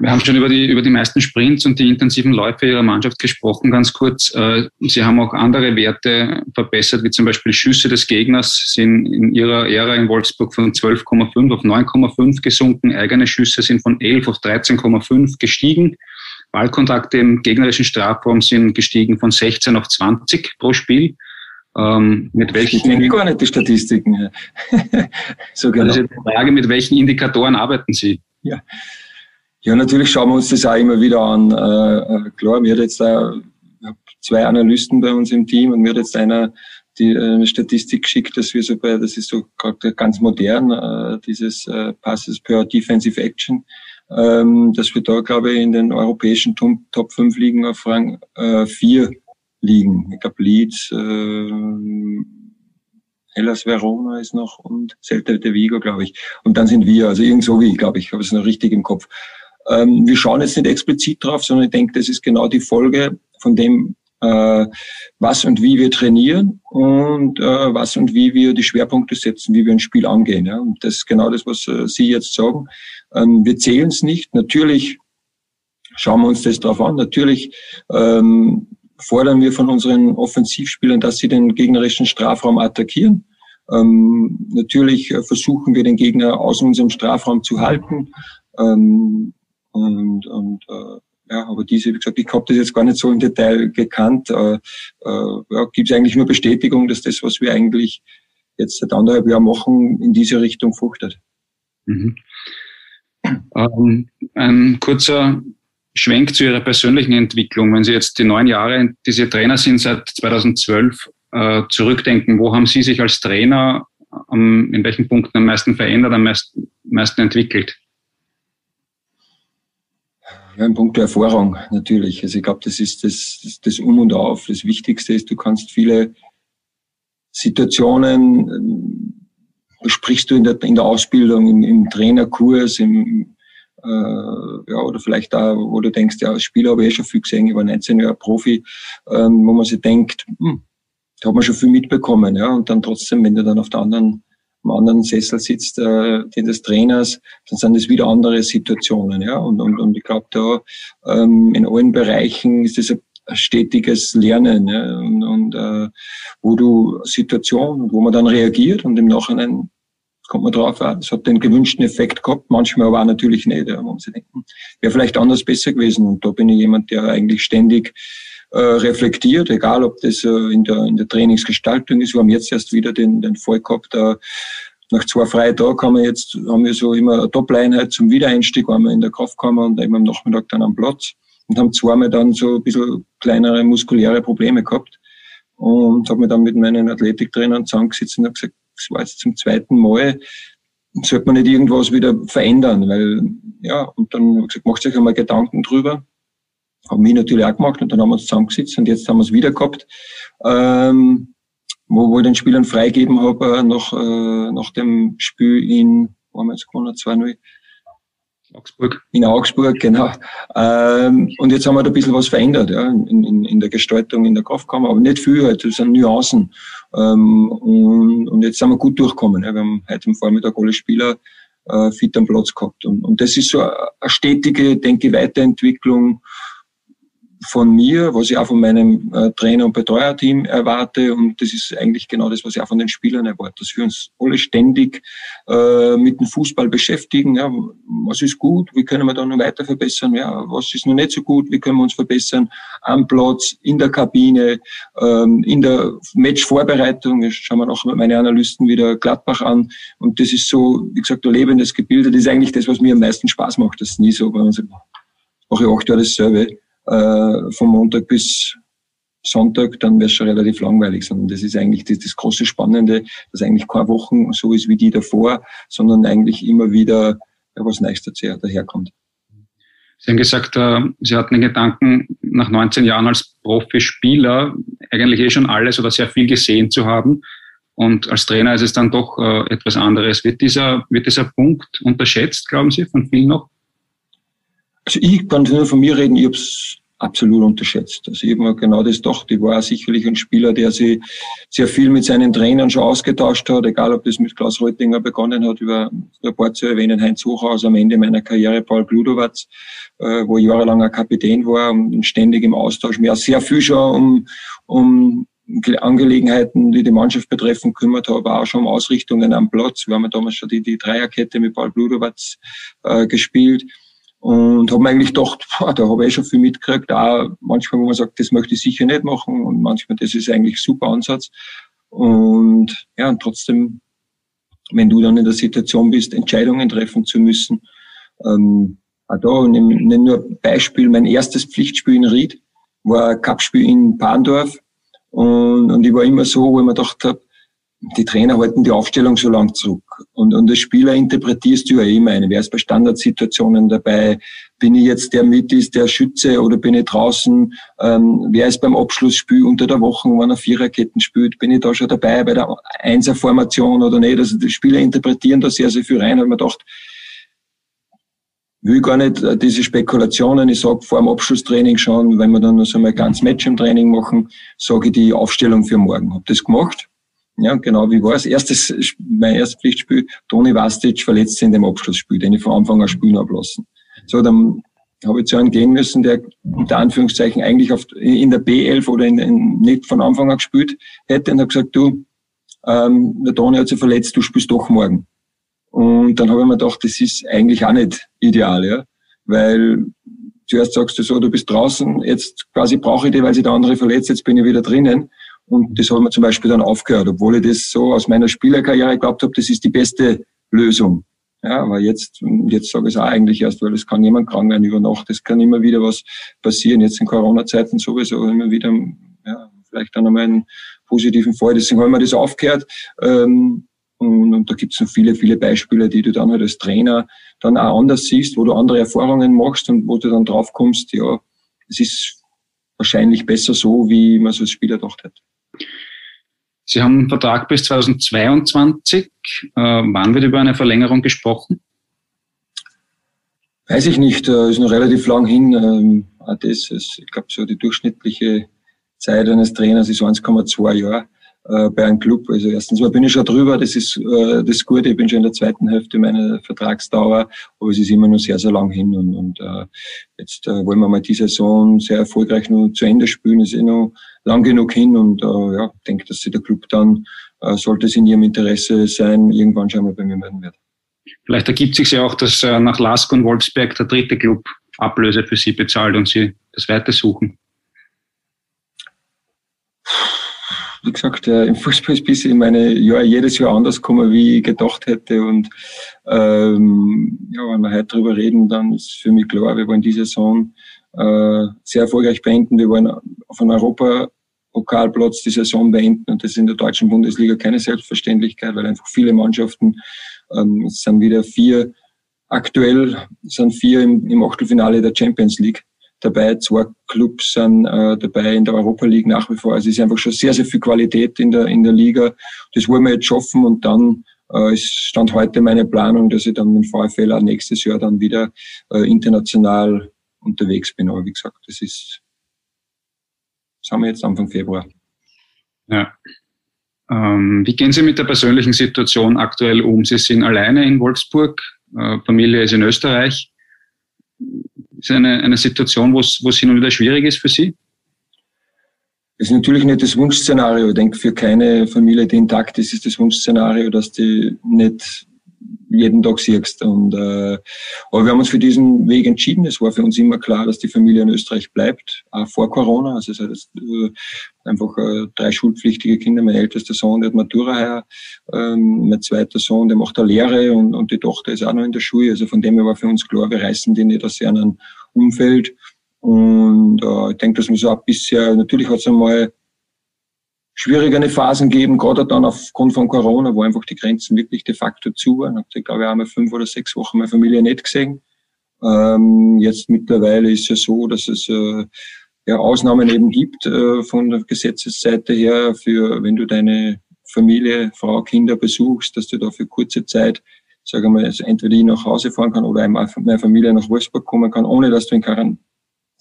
Wir haben schon über die, über die meisten Sprints und die intensiven Läufe Ihrer Mannschaft gesprochen, ganz kurz. Äh, Sie haben auch andere Werte verbessert, wie zum Beispiel Schüsse des Gegners sind in Ihrer Ära in Wolfsburg von 12,5 auf 9,5 gesunken. Eigene Schüsse sind von 11 auf 13,5 gestiegen. Ballkontakte im gegnerischen Strafraum sind gestiegen von 16 auf 20 pro Spiel. Ähm, mit welchen ich kenne gar nicht die Statistiken. so genau. Also die Frage, mit welchen Indikatoren arbeiten Sie? Ja. Ja, natürlich schauen wir uns das auch immer wieder an. Äh, äh klar, mir hat jetzt da zwei Analysten bei uns im Team und mir hat jetzt einer die äh, eine Statistik geschickt, dass wir so bei, das ist so ganz modern, äh, dieses äh, Passes per Defensive Action, ähm, dass wir da, glaube ich, in den europäischen Top 5 liegen auf Rang äh, 4 liegen. Ich glaube, Leeds, äh, Hellas Verona ist noch und Celta de Vigo, glaube ich. Und dann sind wir, also irgend so wie, glaube ich habe es noch richtig im Kopf. Ähm, wir schauen jetzt nicht explizit drauf, sondern ich denke, das ist genau die Folge von dem, äh, was und wie wir trainieren und äh, was und wie wir die Schwerpunkte setzen, wie wir ein Spiel angehen. Ja? Und das ist genau das, was äh, Sie jetzt sagen. Ähm, wir zählen es nicht. Natürlich schauen wir uns das drauf an. Natürlich ähm, fordern wir von unseren Offensivspielern, dass sie den gegnerischen Strafraum attackieren. Ähm, natürlich äh, versuchen wir den Gegner aus unserem Strafraum zu halten. Ähm, und, und äh, ja, aber diese, wie gesagt, ich habe das jetzt gar nicht so im Detail gekannt. Äh, äh, ja, Gibt es eigentlich nur Bestätigung, dass das, was wir eigentlich jetzt seit anderthalb Jahren machen, in diese Richtung fruchtet. Mhm. Ähm, ein kurzer Schwenk zu Ihrer persönlichen Entwicklung. Wenn Sie jetzt die neun Jahre, die Sie Trainer sind, seit 2012 äh, zurückdenken, wo haben Sie sich als Trainer ähm, in welchen Punkten am meisten verändert, am meisten, meisten entwickelt? Ja, in puncto Erfahrung natürlich. Also ich glaube, das ist das, das, das Um und Auf. Das Wichtigste ist, du kannst viele Situationen, äh, besprichst du in der, in der Ausbildung, im, im Trainerkurs, im, äh, ja, oder vielleicht da, wo du denkst, ja, als Spieler habe ich eh schon viel gesehen, ich war 19 Jahre Profi, ähm, wo man sich denkt, hm, da hat man schon viel mitbekommen, ja, und dann trotzdem, wenn du dann auf der anderen am anderen Sessel sitzt, äh, den des Trainers, dann sind es wieder andere Situationen. Ja? Und, und, und ich glaube, da ähm, in allen Bereichen ist es ein stetiges Lernen ja? und, und äh, wo du Situationen, wo man dann reagiert und im Nachhinein kommt man drauf, es hat den gewünschten Effekt gehabt, manchmal aber auch natürlich nicht. Ja, wo man sich denkt, hm, wäre vielleicht anders besser gewesen. Und da bin ich jemand, der eigentlich ständig äh, reflektiert, egal ob das äh, in, der, in der Trainingsgestaltung ist. Wir haben jetzt erst wieder den, den Fall gehabt, äh, nach zwei freien Tagen haben wir jetzt, haben wir so immer eine Top-Line zum Wiedereinstieg, einmal in der Kraftkammer und eben am Nachmittag dann am Platz. Und haben zweimal dann so ein bisschen kleinere muskuläre Probleme gehabt. Und habe mir dann mit meinen Athletiktrainern zusammengesetzt und habe gesagt, das war jetzt zum zweiten Mal, sollte man nicht irgendwas wieder verändern, weil, ja, und dann habe ich gesagt, macht euch einmal Gedanken drüber, haben mich natürlich auch gemacht und dann haben wir uns zusammengesetzt und jetzt haben wir es wieder gehabt, ähm, wo, wo ich den Spielern freigeben habe äh, nach, äh, nach dem Spiel in, wo haben wir jetzt gewonnen, 2-0, Augsburg. In Augsburg, genau. Ähm, und jetzt haben wir da ein bisschen was verändert, ja, in, in, in der Gestaltung, in der Kraftkammer, aber nicht viel halt, das sind Nuancen. Ähm, und, und jetzt sind wir gut durchgekommen. Ja. Wir haben heute am Vormittag alle Spieler äh, fit am Platz gehabt. Und, und das ist so eine stetige, denke ich, Weiterentwicklung von mir, was ich auch von meinem äh, Trainer- und Betreuerteam erwarte. Und das ist eigentlich genau das, was ich auch von den Spielern erwarte, dass wir uns alle ständig äh, mit dem Fußball beschäftigen. Ja, was ist gut? Wie können wir da noch weiter verbessern? Ja, was ist noch nicht so gut? Wie können wir uns verbessern? Am Platz, in der Kabine, ähm, in der Matchvorbereitung. Jetzt schauen wir noch meine Analysten wieder Gladbach an. Und das ist so, wie gesagt, ein lebendes Gebilde. Das ist eigentlich das, was mir am meisten Spaß macht. Das ist nie so, wenn man sagt, mache ich acht Jahre dasselbe äh, von Montag bis Sonntag, dann wäre es schon relativ langweilig, sondern das ist eigentlich das, das große Spannende, dass eigentlich keine Wochen so ist wie die davor, sondern eigentlich immer wieder ja, was Neues daherkommt. Sie haben gesagt, äh, Sie hatten den Gedanken, nach 19 Jahren als Profispieler eigentlich eh schon alles oder sehr viel gesehen zu haben. Und als Trainer ist es dann doch äh, etwas anderes. Wird dieser, wird dieser Punkt unterschätzt, glauben Sie, von vielen noch? Also ich kann nur von mir reden, ich habe es absolut unterschätzt. Also ich habe mir genau das gedacht. Ich war sicherlich ein Spieler, der sich sehr viel mit seinen Trainern schon ausgetauscht hat, egal ob das mit Klaus Reutinger begonnen hat, über ein paar zu erwähnen, Heinz Hochhaus am Ende meiner Karriere, Paul Gludowatz, äh, wo jahrelang ein Kapitän war und ständig im Austausch, mir sehr viel schon um, um Angelegenheiten, die die Mannschaft betreffen, kümmert habe, auch schon um Ausrichtungen am Platz. Wir haben damals schon die, die Dreierkette mit Paul Bludowatz äh, gespielt und habe mir eigentlich gedacht, boah, da habe ich schon viel mitgekriegt. Auch manchmal, wo man sagt, das möchte ich sicher nicht machen und manchmal, das ist eigentlich ein super Ansatz. Und ja, und trotzdem, wenn du dann in der Situation bist, Entscheidungen treffen zu müssen, ähm, auch da, nimm nur Beispiel, mein erstes Pflichtspiel in Ried war ein Cupspiel in Bahndorf und, und ich war immer so, wo ich mir gedacht habe, die Trainer halten die Aufstellung so lang zurück. Und, und als Spieler interpretierst du ja eh meine. Wer ist bei Standardsituationen dabei? Bin ich jetzt der mit ist, der Schütze oder bin ich draußen? Ähm, wer ist beim Abschlussspiel unter der Woche, wenn er Viererketten spielt? Bin ich da schon dabei bei der Einserformation oder nicht? Also die Spieler interpretieren da sehr, sehr viel rein. Ich mir gedacht, will gar nicht äh, diese Spekulationen. Ich sage vor dem Abschlusstraining schon, wenn wir dann noch so mal ganz Match im Training machen, sage ich die Aufstellung für morgen. Hab das gemacht. Ja, genau, wie war es? Erstes, mein erstes Pflichtspiel, Toni Vastic verletzt in dem Abschlussspiel, den ich von Anfang an spielen habe lassen. So, dann habe ich zu einem gehen müssen, der unter Anführungszeichen eigentlich auf, in der B11 oder in, in, nicht von Anfang an gespielt hätte und habe gesagt, du, ähm, der Toni hat sich verletzt, du spielst doch morgen. Und dann habe ich mir gedacht, das ist eigentlich auch nicht ideal, ja. Weil zuerst sagst du so, du bist draußen, jetzt quasi brauche ich dich, weil sich der andere verletzt, jetzt bin ich wieder drinnen. Und das hat mir zum Beispiel dann aufgehört, obwohl ich das so aus meiner Spielerkarriere geglaubt habe, das ist die beste Lösung. Ja, aber jetzt, jetzt sage ich es auch eigentlich erst, weil es kann jemand krank werden über Nacht, es kann immer wieder was passieren. Jetzt in Corona-Zeiten sowieso immer wieder, ja, vielleicht dann einmal einen positiven Fall. Deswegen haben wir das aufgehört. Ähm, und, und da gibt es noch viele, viele Beispiele, die du dann halt als Trainer dann auch anders siehst, wo du andere Erfahrungen machst und wo du dann drauf kommst, ja, es ist wahrscheinlich besser so, wie man es als Spieler gedacht hat. Sie haben einen Vertrag bis 2022. Äh, wann wird über eine Verlängerung gesprochen? Weiß ich nicht, äh, ist noch relativ lang hin. Ähm, das ist, ich glaube, so die durchschnittliche Zeit eines Trainers ist 1,2 Jahre äh, bei einem Club. Also erstens mal bin ich schon drüber, das ist äh, das Gute, ich bin schon in der zweiten Hälfte meiner Vertragsdauer, aber es ist immer noch sehr, sehr lang hin und, und äh, jetzt äh, wollen wir mal die Saison sehr erfolgreich nur zu Ende spielen, ist eh noch lang genug hin und äh, ja, denke, dass sich der Club dann, äh, sollte es in ihrem Interesse sein, irgendwann schon mal bei mir melden wird. Vielleicht ergibt sich ja auch, dass äh, nach Lask und Wolfsberg der dritte Club Ablöse für Sie bezahlt und Sie das weiter suchen. wie gesagt, äh, im Fußball ist bis in meine ja jedes Jahr anders gekommen, wie ich gedacht hätte. Und ähm, ja, wenn wir heute drüber reden, dann ist für mich klar, wir wollen diese Saison äh, sehr erfolgreich beenden. Wir wollen auf einem Europapokalplatz die Saison beenden und das ist in der deutschen Bundesliga keine Selbstverständlichkeit, weil einfach viele Mannschaften, ähm, es sind wieder vier, aktuell sind vier im, im Achtelfinale der Champions League dabei. Zwei Clubs sind äh, dabei in der Europa League nach wie vor. Also es ist einfach schon sehr, sehr viel Qualität in der, in der Liga. Das wollen wir jetzt schaffen und dann äh, ist Stand heute meine Planung, dass ich dann mit VfL auch nächstes Jahr dann wieder äh, international unterwegs bin. Aber wie gesagt, das ist, das haben wir jetzt Anfang Februar. Ja. Ähm, wie gehen Sie mit der persönlichen Situation aktuell um? Sie sind alleine in Wolfsburg, äh, Familie ist in Österreich ist eine, eine Situation, wo es, wo es hin und wieder schwierig ist für Sie? Das ist natürlich nicht das Wunschszenario. Ich denke, für keine Familie, die intakt ist, ist das Wunschszenario, dass die nicht jeden Tag siehst. Und, äh, aber wir haben uns für diesen Weg entschieden. Es war für uns immer klar, dass die Familie in Österreich bleibt, auch vor Corona. Also es hat jetzt, äh, einfach äh, drei schulpflichtige Kinder. Mein ältester Sohn, der hat Matura her. Ähm, mein zweiter Sohn, der macht eine Lehre und, und die Tochter ist auch noch in der Schule. Also von dem her war für uns klar, wir reißen die nicht aus einem Umfeld. Und äh, ich denke, dass wir so ein bisschen, natürlich hat es einmal schwierigere Phasen geben, gerade dann aufgrund von Corona, wo einfach die Grenzen wirklich de facto zu waren. Ich glaube, ich einmal fünf oder sechs Wochen meine Familie nicht gesehen. Ähm, jetzt mittlerweile ist es ja so, dass es äh, ja, Ausnahmen eben gibt äh, von der Gesetzesseite her, für wenn du deine Familie, Frau, Kinder besuchst, dass du da für kurze Zeit, sagen wir mal, also entweder ich nach Hause fahren kann oder einmal meine Familie nach Wolfsburg kommen kann, ohne dass du in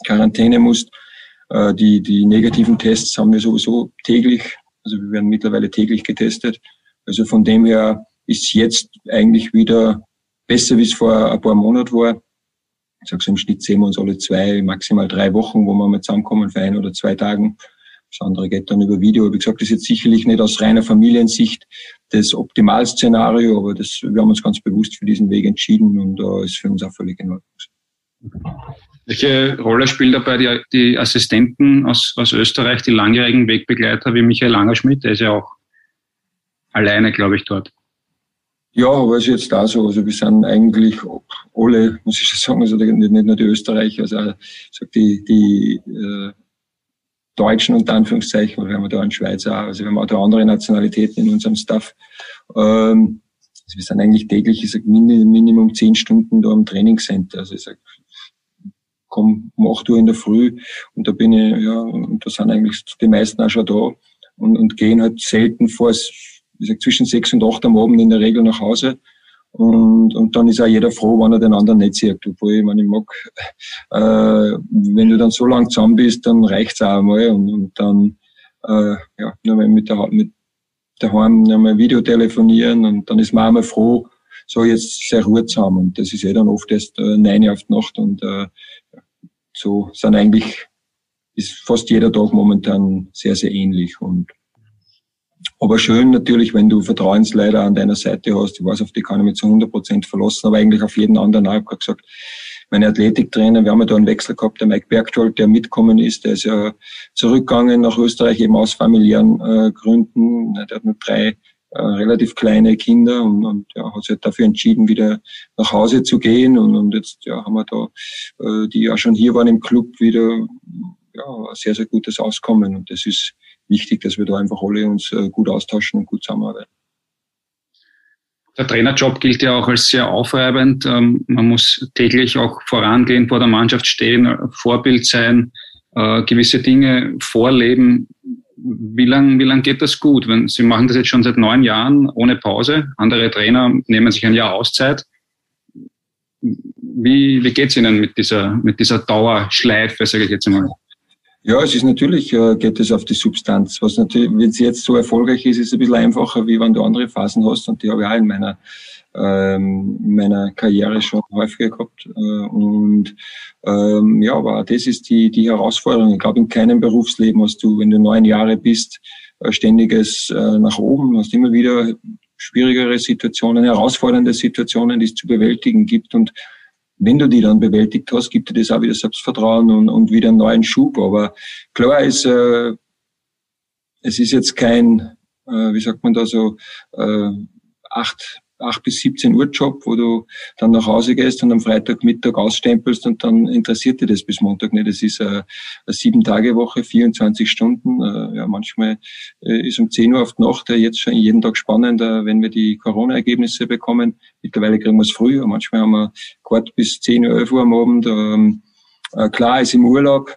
Quarantäne musst. Äh, die, die negativen Tests haben wir sowieso täglich, also wir werden mittlerweile täglich getestet. Also von dem her ist jetzt eigentlich wieder besser, wie es vor ein paar Monaten war. Ich sage so im Schnitt sehen wir uns alle zwei, maximal drei Wochen, wo wir mal zusammenkommen für ein oder zwei Tagen. Das andere geht dann über Video. Wie gesagt, das ist jetzt sicherlich nicht aus reiner Familiensicht das Optimalszenario, aber das, wir haben uns ganz bewusst für diesen Weg entschieden und da äh, ist für uns auch völlig in Ordnung. Welche Rolle spielen dabei die, die Assistenten aus, aus Österreich, die langjährigen Wegbegleiter wie Michael Langerschmidt? Der ist ja auch alleine, glaube ich, dort. Ja, aber es ist jetzt da so. Also wir sind eigentlich alle, muss ich schon sagen, also nicht, nur die Österreicher, also sag die, die äh, Deutschen unter Anführungszeichen, oder wir haben da einen Schweizer, also wir haben auch da andere Nationalitäten in unserem Staff. Ähm, also wir sind eigentlich täglich, ich sag, Minimum zehn Stunden da am Trainingscenter. Also ich sag, komm um acht Uhr in der Früh und da bin ich, ja, und da sind eigentlich die meisten auch schon da und, und gehen halt selten vor, ich sag, zwischen sechs und acht am Abend in der Regel nach Hause. Und, und dann ist auch jeder froh, wenn er den anderen nicht sieht. Obwohl, ich meine, ich mag, äh, wenn du dann so lang zusammen bist, dann reicht's auch einmal. Und, und dann, äh, ja, nur mit der, mit daheim nochmal Video telefonieren und dann ist man auch mal froh, so jetzt sehr Ruhe zu haben. Und das ist eh dann oft erst äh, neun auf die Nacht und äh, so sind eigentlich, ist fast jeder Tag momentan sehr, sehr ähnlich. Und aber schön natürlich, wenn du Vertrauensleiter an deiner Seite hast. Ich weiß, auf die kann ich mich zu 100 Prozent verlassen, aber eigentlich auf jeden anderen. Ich habe gesagt, meine Athletiktrainer, wir haben ja da einen Wechsel gehabt, der Mike Bergtold, der mitkommen ist, der ist ja zurückgegangen nach Österreich eben aus familiären äh, Gründen. Der hat nur drei äh, relativ kleine Kinder und, und ja, hat sich halt dafür entschieden, wieder nach Hause zu gehen. Und, und jetzt ja, haben wir da, äh, die ja schon hier waren im Club, wieder ja, sehr, sehr gutes Auskommen. Und das ist wichtig, dass wir da einfach alle uns äh, gut austauschen und gut zusammenarbeiten. Der Trainerjob gilt ja auch als sehr aufreibend. Ähm, man muss täglich auch vorangehen, vor der Mannschaft stehen, Vorbild sein, äh, gewisse Dinge vorleben. Wie lang, wie lang geht das gut? Wenn, Sie machen das jetzt schon seit neun Jahren ohne Pause. Andere Trainer nehmen sich ein Jahr Auszeit. Wie, wie geht es Ihnen mit dieser, mit dieser Dauerschleife, sage ich jetzt einmal? Ja, es ist natürlich, äh, geht es auf die Substanz. Was natürlich, wenn es jetzt so erfolgreich ist, ist es ein bisschen einfacher, wie wenn du andere Phasen hast. Und die habe ich auch in meiner, ähm, in meiner Karriere schon häufiger gehabt. Äh, und ähm, ja, aber das ist die, die Herausforderung. Ich glaube, in keinem Berufsleben hast du, wenn du neun Jahre bist, äh, ständiges nach oben, hast immer wieder schwierigere Situationen, herausfordernde Situationen, die es zu bewältigen gibt. Und wenn du die dann bewältigt hast, gibt dir das auch wieder Selbstvertrauen und, und wieder einen neuen Schub. Aber klar ist, äh, es ist jetzt kein, äh, wie sagt man da so, äh, acht 8 bis 17 Uhr Job, wo du dann nach Hause gehst und am Freitagmittag ausstempelst und dann interessiert dir das bis Montag nicht. Das ist eine, eine sieben Tage Woche, 24 Stunden. Äh, ja, manchmal äh, ist um 10 Uhr auf die Nacht jetzt schon jeden Tag spannend, wenn wir die Corona-Ergebnisse bekommen. Mittlerweile kriegen wir es früher. Manchmal haben wir gerade bis 10 Uhr, 11 Uhr am Abend. Ähm, äh, klar ist im Urlaub,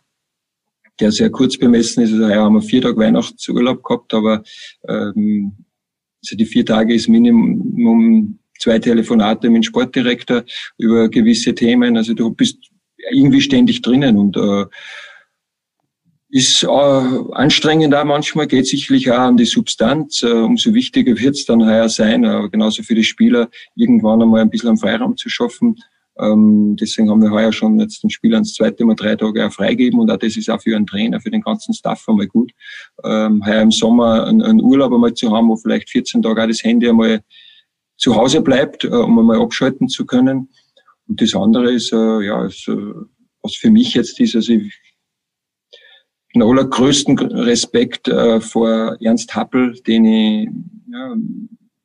der sehr kurz bemessen ist. Also ja, haben wir vier Tage Weihnachtsurlaub gehabt, aber ähm, also die vier Tage ist Minimum zwei Telefonate mit dem Sportdirektor über gewisse Themen. Also du bist irgendwie ständig drinnen und äh, ist äh, anstrengend auch manchmal, geht sicherlich auch an die Substanz. Äh, umso wichtiger wird es dann heuer sein, aber genauso für die Spieler, irgendwann einmal ein bisschen am Freiraum zu schaffen. Ähm, deswegen haben wir heuer schon jetzt den Spielern das zweite Mal drei Tage auch freigeben und auch das ist auch für einen Trainer, für den ganzen Staff einmal gut. Ähm, heuer im Sommer einen, Urlaub einmal zu haben, wo vielleicht 14 Tage auch das Handy einmal zu Hause bleibt, äh, um einmal abschalten zu können. Und das andere ist, äh, ja, ist, äh, was für mich jetzt ist, also ich, den allergrößten Respekt äh, vor Ernst Happel, den ich ja,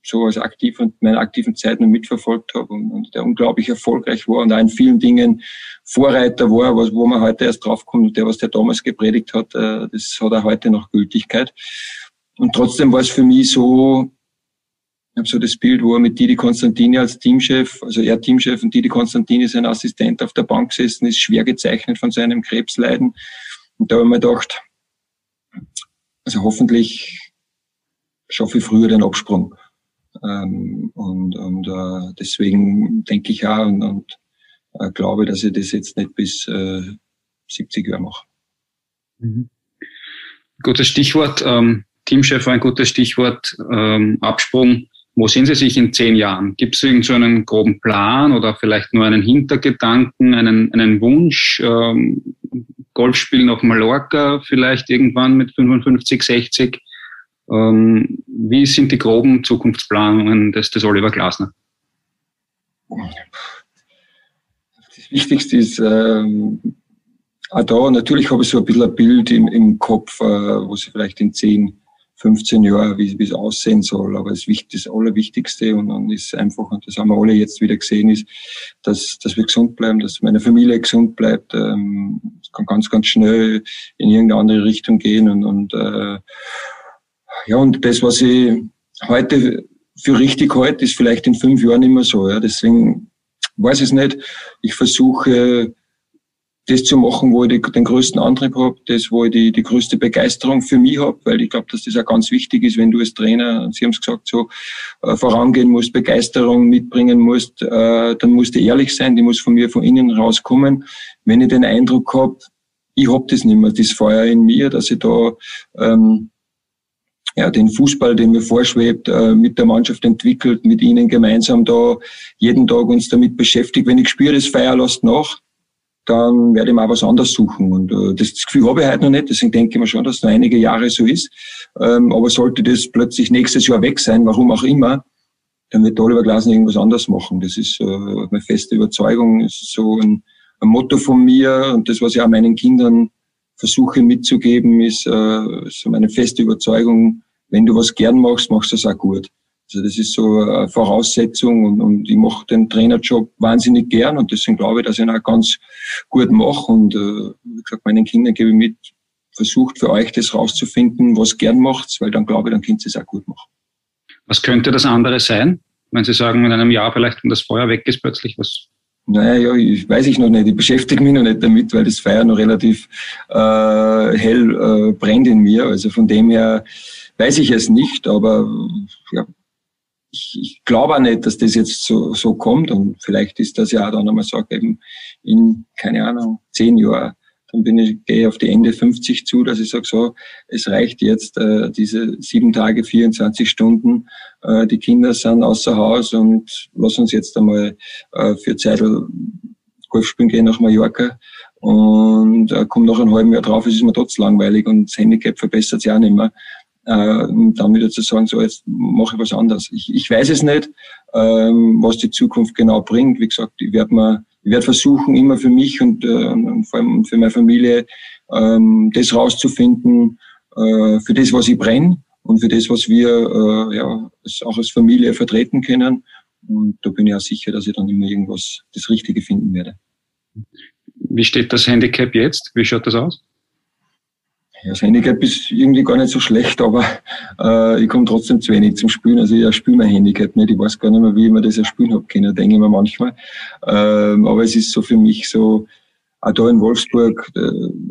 so als aktiv und meine aktiven Zeit noch mitverfolgt habe und, und, der unglaublich erfolgreich war und auch in vielen Dingen Vorreiter war, was, wo man heute erst draufkommt, der, was der damals gepredigt hat, äh, das hat er heute noch Gültigkeit. Und trotzdem war es für mich so, ich habe so das Bild, wo er mit Didi Konstantini als Teamchef, also er Teamchef und Didi Konstantini sein Assistent auf der Bank gesessen ist, schwer gezeichnet von seinem Krebsleiden. Und da habe ich mir gedacht, also hoffentlich schaffe ich früher den Absprung. Ähm, und und äh, deswegen denke ich auch und, und äh, glaube, dass ich das jetzt nicht bis, äh, 70 Jahre mache. Mhm. Gutes Stichwort, ähm, Teamchef war ein gutes Stichwort, ähm, Absprung. Wo sehen Sie sich in zehn Jahren? Gibt es irgend so groben Plan oder vielleicht nur einen Hintergedanken, einen, einen Wunsch? Ähm, Golfspielen auf Mallorca vielleicht irgendwann mit 55, 60? Ähm, wie sind die groben Zukunftsplanungen des, des Oliver Glasner? Das Wichtigste ist, ähm, auch da, natürlich habe ich so ein bisschen ein Bild im, im Kopf, äh, wo sie vielleicht in 10, 15 Jahren, wie, es aussehen soll. Aber das, das Allerwichtigste und, und ist einfach, und das haben wir alle jetzt wieder gesehen, ist, dass, dass wir gesund bleiben, dass meine Familie gesund bleibt. Ähm, es kann ganz, ganz schnell in irgendeine andere Richtung gehen und, und äh, ja, und das, was ich heute für richtig halte, ist vielleicht in fünf Jahren immer so. Ja. Deswegen weiß ich es nicht. Ich versuche das zu machen, wo ich den größten Antrieb habe, das, wo ich die, die größte Begeisterung für mich habe, weil ich glaube, dass das auch ganz wichtig ist, wenn du als Trainer, Sie haben es gesagt, so äh, vorangehen musst, Begeisterung mitbringen musst, äh, dann musst du ehrlich sein, die muss von mir von innen rauskommen. Wenn ich den Eindruck habe, ich hab das nicht mehr, das Feuer in mir, dass ich da ähm, ja, den Fußball, den mir vorschwebt, äh, mit der Mannschaft entwickelt, mit ihnen gemeinsam da jeden Tag uns damit beschäftigt. Wenn ich spüre, das Feuer lässt nach, dann werde ich mal was anderes suchen. Und äh, das Gefühl habe ich heute noch nicht, deswegen denke ich mir schon, dass es noch einige Jahre so ist. Ähm, aber sollte das plötzlich nächstes Jahr weg sein, warum auch immer, dann wird Oliver Glasner irgendwas anderes machen. Das ist äh, meine feste Überzeugung, das ist so ein, ein Motto von mir und das, was ich auch meinen Kindern versuche mitzugeben, ist äh, so meine feste Überzeugung, wenn du was gern machst, machst du es auch gut. Also das ist so eine Voraussetzung und, und ich mache den Trainerjob wahnsinnig gern und deswegen glaube ich, dass ich ihn auch ganz gut mache und äh, wie gesagt, meinen Kindern gebe ich mit, versucht für euch das rauszufinden, was gern macht, weil dann glaube ich, dann könnt ihr es auch gut machen. Was könnte das andere sein? Wenn Sie sagen, in einem Jahr vielleicht, wenn das Feuer weg ist, plötzlich was? Naja, ja, ich weiß ich noch nicht. Ich beschäftige mich noch nicht damit, weil das Feuer noch relativ äh, hell äh, brennt in mir. Also von dem her weiß ich es nicht, aber ja, ich, ich glaube auch nicht, dass das jetzt so, so kommt und vielleicht ist das ja auch dann einmal so eben in, keine Ahnung, zehn Jahren, dann bin ich, gehe auf die Ende 50 zu, dass ich sage so, es reicht jetzt, äh, diese sieben Tage, 24 Stunden, äh, die Kinder sind außer Haus und lass uns jetzt einmal äh, für Zeitl Golf spielen gehen nach Mallorca und äh, komme noch ein halben Jahr drauf, es ist mir trotzdem langweilig und das Handicap verbessert sich auch nicht mehr dann wieder zu sagen, so jetzt mache ich was anderes. Ich, ich weiß es nicht, ähm, was die Zukunft genau bringt. Wie gesagt, ich werde mal, ich werde versuchen, immer für mich und, äh, und vor allem für meine Familie ähm, das rauszufinden, äh, für das, was ich brenne und für das, was wir äh, ja, auch als Familie vertreten können. Und da bin ich auch sicher, dass ich dann immer irgendwas das Richtige finden werde. Wie steht das Handicap jetzt? Wie schaut das aus? Ja, das Handicap ist irgendwie gar nicht so schlecht, aber äh, ich komme trotzdem zu wenig zum Spielen. Also ich spiele mein Handicap nicht. Ich weiß gar nicht mehr, wie ich mir das erspielen habe können, denke ich mir manchmal. Ähm, aber es ist so für mich so, auch da in Wolfsburg, äh,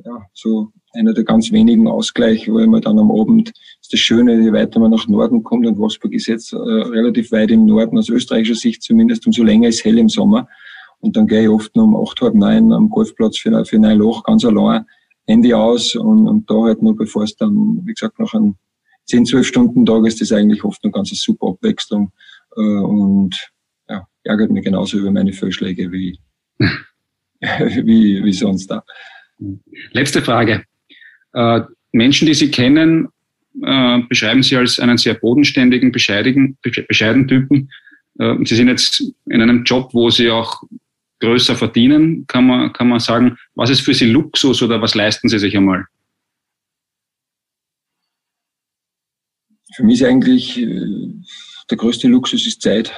ja, so einer der ganz wenigen Ausgleiche, wo mir dann am Abend, ist das Schöne, je weiter man nach Norden kommt, und Wolfsburg ist jetzt äh, relativ weit im Norden, aus österreichischer Sicht zumindest, umso länger ist hell im Sommer. Und dann gehe ich oft nur um acht, halb neun am Golfplatz für, für ein Loch ganz allein Handy aus und, und da halt nur bevor es dann, wie gesagt, nach einem 10, 12 Stunden Tag ist das eigentlich oft eine ganz super Abwechslung äh, und ja, ärgert mich genauso über meine Fehlschläge wie, wie, wie sonst da. Letzte Frage. Äh, Menschen, die Sie kennen, äh, beschreiben Sie als einen sehr bodenständigen, bescheiden, bescheiden Typen. Äh, Sie sind jetzt in einem Job, wo Sie auch größer verdienen, kann man, kann man sagen, was ist für Sie Luxus oder was leisten Sie sich einmal? Für mich ist eigentlich äh, der größte Luxus ist Zeit.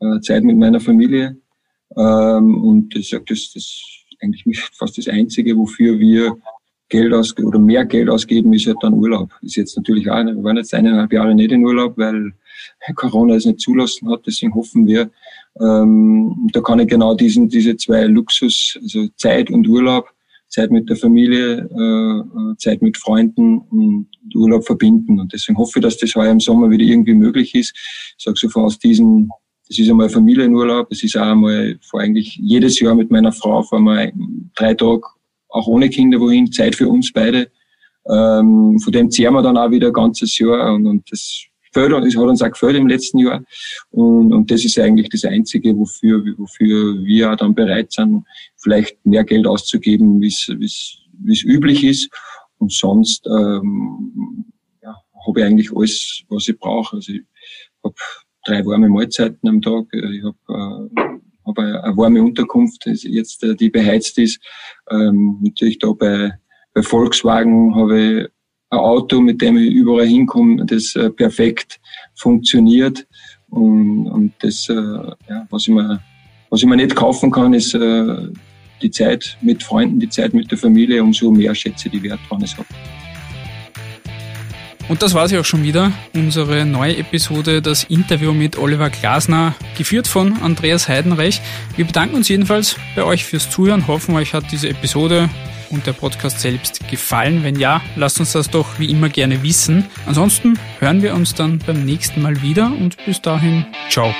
Äh, Zeit mit meiner Familie. Ähm, und ich sage, das, ist eigentlich fast das Einzige, wofür wir Geld aus oder mehr Geld ausgeben, ist halt dann Urlaub. Ist jetzt natürlich auch, wir waren jetzt eineinhalb Jahre nicht in Urlaub, weil Corona es nicht zulassen hat. Deswegen hoffen wir, ähm, da kann ich genau diesen, diese zwei Luxus, also Zeit und Urlaub, Zeit mit der Familie, äh, Zeit mit Freunden und Urlaub verbinden. Und deswegen hoffe ich, dass das heuer im Sommer wieder irgendwie möglich ist. Ich sage so von aus diesen, das ist einmal Familienurlaub, es ist auch einmal vor eigentlich jedes Jahr mit meiner Frau vor einmal drei Tage auch ohne Kinder wohin, Zeit für uns beide. Ähm, von dem zehren wir dann auch wieder ein ganzes Jahr und, und das fördern, das hat uns auch gefällt im letzten Jahr. Und, und das ist eigentlich das Einzige, wofür, wofür wir dann bereit sind, vielleicht mehr Geld auszugeben, wie es üblich ist. Und sonst ähm, ja, habe ich eigentlich alles, was ich brauche. Also ich habe drei warme Mahlzeiten am Tag. Ich habe äh, hab eine, eine warme Unterkunft, jetzt äh, die beheizt ist. Ähm, natürlich da bei, bei Volkswagen habe ich ein Auto, mit dem ich überall hinkomme, das äh, perfekt funktioniert. Und, und das, äh, ja, was ich mir, was ich mir nicht kaufen kann, ist äh, die Zeit mit Freunden, die Zeit mit der Familie. Umso mehr schätze ich die Wert, wann ich habe. Und das war sie auch schon wieder, unsere neue Episode, das Interview mit Oliver Glasner, geführt von Andreas Heidenreich. Wir bedanken uns jedenfalls bei euch fürs Zuhören, hoffen euch hat diese Episode und der Podcast selbst gefallen. Wenn ja, lasst uns das doch wie immer gerne wissen. Ansonsten hören wir uns dann beim nächsten Mal wieder und bis dahin, ciao.